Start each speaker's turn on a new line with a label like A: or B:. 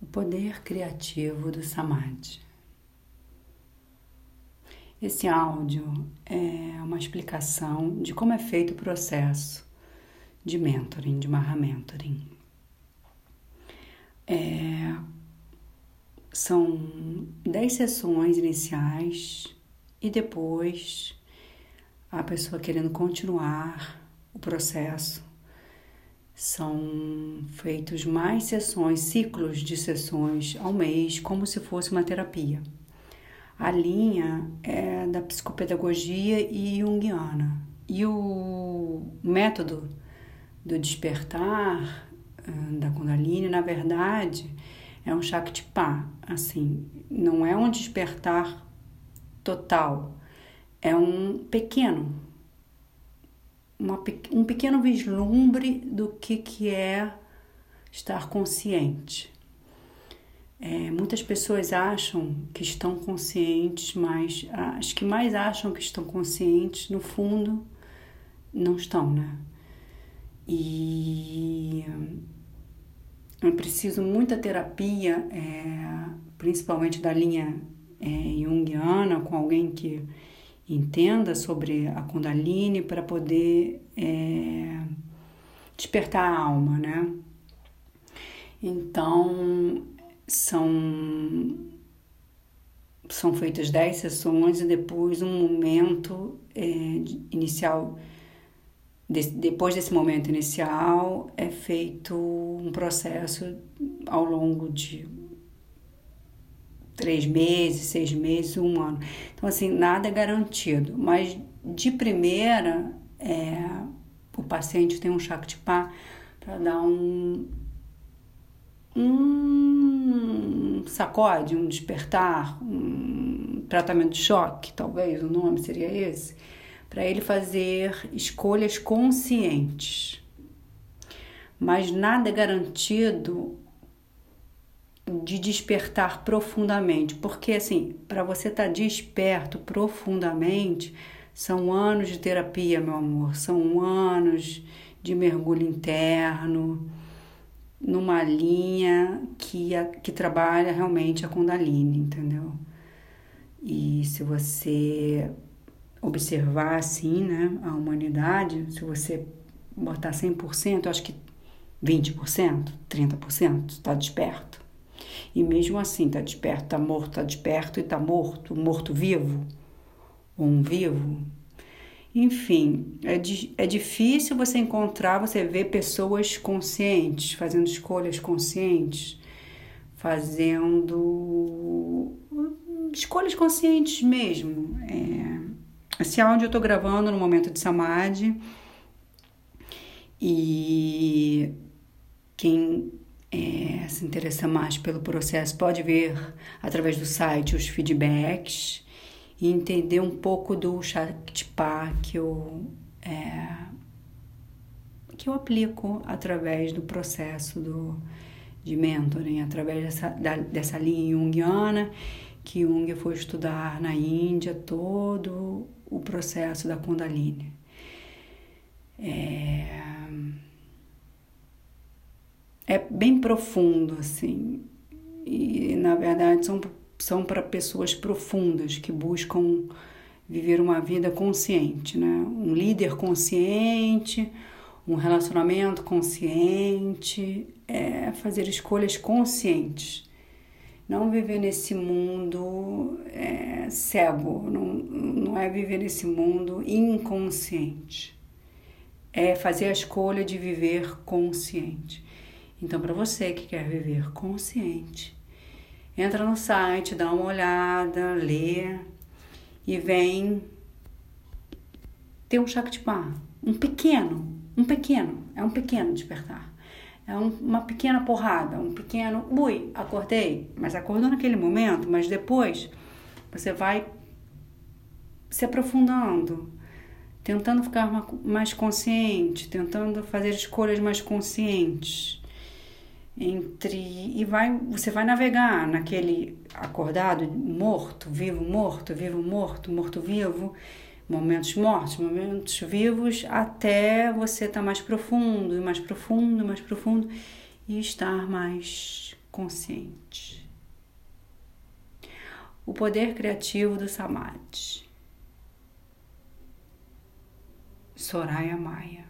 A: O poder criativo do Samadhi. Esse áudio é uma explicação de como é feito o processo de mentoring, de Maha Mentoring. É, são dez sessões iniciais e depois a pessoa querendo continuar o processo são feitos mais sessões, ciclos de sessões ao mês, como se fosse uma terapia. A linha é da psicopedagogia e junguiana. E o método do despertar da Kundalini, na verdade, é um Shaktipa, assim, não é um despertar total, é um pequeno, uma, um pequeno vislumbre do que, que é estar consciente. É, muitas pessoas acham que estão conscientes, mas as que mais acham que estão conscientes, no fundo, não estão, né? E é preciso muita terapia, é, principalmente da linha é, junguiana, com alguém que entenda sobre a Kundalini para poder é, despertar a alma, né? Então, são, são feitas dez sessões e depois um momento é, inicial. De, depois desse momento inicial, é feito um processo ao longo de três meses, seis meses, um ano. Então, assim, nada é garantido. Mas de primeira, é, o paciente tem um Shaktipa para dar um, um sacode, um despertar, um tratamento de choque, talvez o nome seria esse, para ele fazer escolhas conscientes. Mas nada é garantido de despertar profundamente, porque assim, para você estar tá desperto profundamente, são anos de terapia, meu amor, são anos de mergulho interno, numa linha que, que trabalha realmente a Kundalini, entendeu? E se você observar assim, né, a humanidade, se você botar 100%, acho que 20%, 30% está desperto. E mesmo assim, está desperto, está morto, está desperto e está morto, morto vivo, um vivo. Enfim, é, di é difícil você encontrar, você ver pessoas conscientes, fazendo escolhas conscientes, fazendo escolhas conscientes mesmo. É, esse áudio eu estou gravando no momento de Samadhi e quem é, se interessa mais pelo processo pode ver através do site os feedbacks e entender um pouco do Shaktipa que eu, é, que eu aplico através do processo do, de mentoring, através dessa, da, dessa linha junguiana que Jung foi estudar na Índia todo o processo da Kundalini. É, é bem profundo, assim. E, na verdade, são, são para pessoas profundas que buscam viver uma vida consciente, né? Um líder consciente, um relacionamento consciente, é fazer escolhas conscientes. Não viver nesse mundo é, cego, não, não é viver nesse mundo inconsciente. É fazer a escolha de viver consciente. Então, para você que quer viver consciente, entra no site, dá uma olhada, lê e vem ter um Shaktipa, um pequeno, um pequeno, é um pequeno despertar. É um, uma pequena porrada, um pequeno, ui, acordei, mas acordou naquele momento, mas depois você vai se aprofundando, tentando ficar mais consciente, tentando fazer escolhas mais conscientes entre e vai você vai navegar naquele acordado morto vivo morto vivo morto morto vivo momentos mortos momentos vivos até você estar tá mais profundo e mais profundo mais profundo e estar mais consciente. O poder criativo do Samadhi. Soraya Maia.